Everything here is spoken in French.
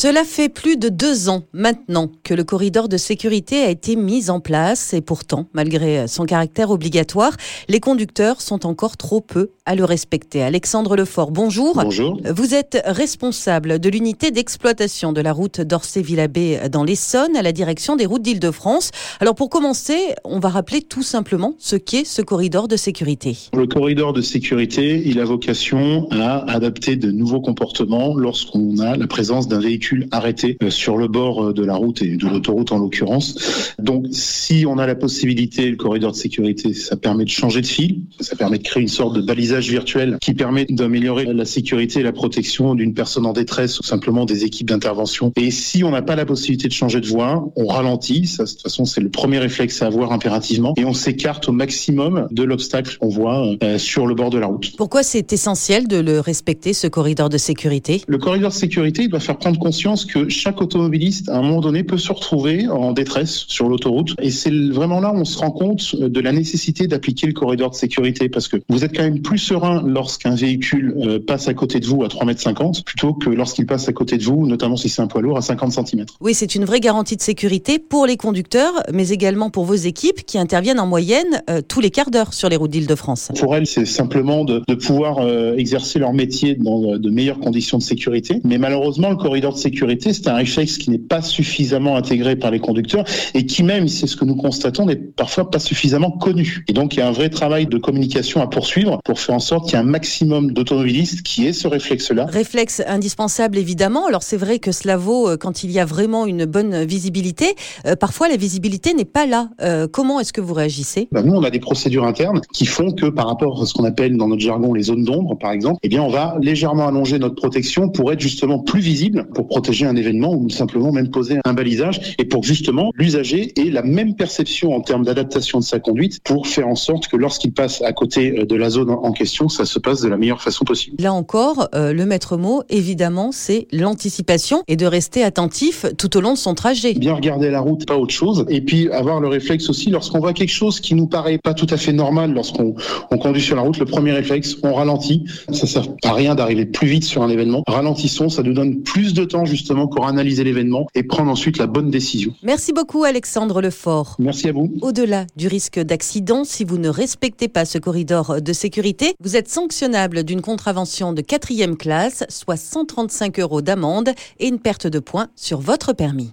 Cela fait plus de deux ans maintenant que le corridor de sécurité a été mis en place et pourtant, malgré son caractère obligatoire, les conducteurs sont encore trop peu à le respecter. Alexandre Lefort, bonjour. Bonjour. Vous êtes responsable de l'unité d'exploitation de la route d'Orsay-Villabé dans l'Essonne à la direction des routes d'Île-de-France. Alors pour commencer, on va rappeler tout simplement ce qu'est ce corridor de sécurité. Le corridor de sécurité, il a vocation à adapter de nouveaux comportements lorsqu'on a la présence d'un véhicule arrêté euh, sur le bord euh, de la route et de l'autoroute en l'occurrence. Donc si on a la possibilité, le corridor de sécurité, ça permet de changer de fil, ça permet de créer une sorte de balisage virtuel qui permet d'améliorer la sécurité et la protection d'une personne en détresse ou simplement des équipes d'intervention. Et si on n'a pas la possibilité de changer de voie, on ralentit, ça de toute façon c'est le premier réflexe à avoir impérativement, et on s'écarte au maximum de l'obstacle qu'on voit euh, sur le bord de la route. Pourquoi c'est essentiel de le respecter, ce corridor de sécurité? Le corridor de sécurité, il doit faire prendre conscience que chaque automobiliste, à un moment donné, peut se retrouver en détresse sur l'autoroute. Et c'est vraiment là où on se rend compte de la nécessité d'appliquer le corridor de sécurité parce que vous êtes quand même plus serein lorsqu'un véhicule euh, passe à côté de vous à 3,50 m plutôt que lorsqu'il passe à côté de vous, notamment si c'est un poids lourd, à 50 cm. Oui, c'est une vraie garantie de sécurité pour les conducteurs, mais également pour vos équipes qui interviennent en moyenne euh, tous les quarts d'heure sur les routes d'Île-de-France. Pour elles, c'est simplement de, de pouvoir euh, exercer leur métier dans de meilleures conditions de sécurité. Mais malheureusement, le corridor de sécurité sécurité, c'est un réflexe qui n'est pas suffisamment intégré par les conducteurs et qui même, c'est ce que nous constatons, n'est parfois pas suffisamment connu. Et donc il y a un vrai travail de communication à poursuivre pour faire en sorte qu'il y ait un maximum d'automobilistes qui aient ce réflexe-là. Réflexe indispensable évidemment. Alors c'est vrai que cela vaut euh, quand il y a vraiment une bonne visibilité. Euh, parfois la visibilité n'est pas là. Euh, comment est-ce que vous réagissez? Ben, Nous on a des procédures internes qui font que par rapport à ce qu'on appelle dans notre jargon les zones d'ombre par exemple, eh bien on va légèrement allonger notre protection pour être justement plus visible, pour protéger un événement ou simplement même poser un balisage et pour justement l'usager ait la même perception en termes d'adaptation de sa conduite pour faire en sorte que lorsqu'il passe à côté euh, de la zone en question, ça se passe de la meilleure façon possible. Là encore, euh, le maître mot, évidemment, c'est l'anticipation et de rester attentif tout au long de son trajet. Bien regarder la route, pas autre chose. Et puis avoir le réflexe aussi lorsqu'on voit quelque chose qui nous paraît pas tout à fait normal lorsqu'on on conduit sur la route, le premier réflexe, on ralentit. Ça sert à rien d'arriver plus vite sur un événement. Ralentissons, ça nous donne plus de temps justement pour analyser l'événement et prendre ensuite la bonne décision. Merci beaucoup Alexandre Lefort. Merci à vous. Au-delà du risque d'accident, si vous ne respectez pas ce corridor de sécurité, vous êtes sanctionnable d'une contravention de quatrième classe, soit 135 euros d'amende et une perte de points sur votre permis.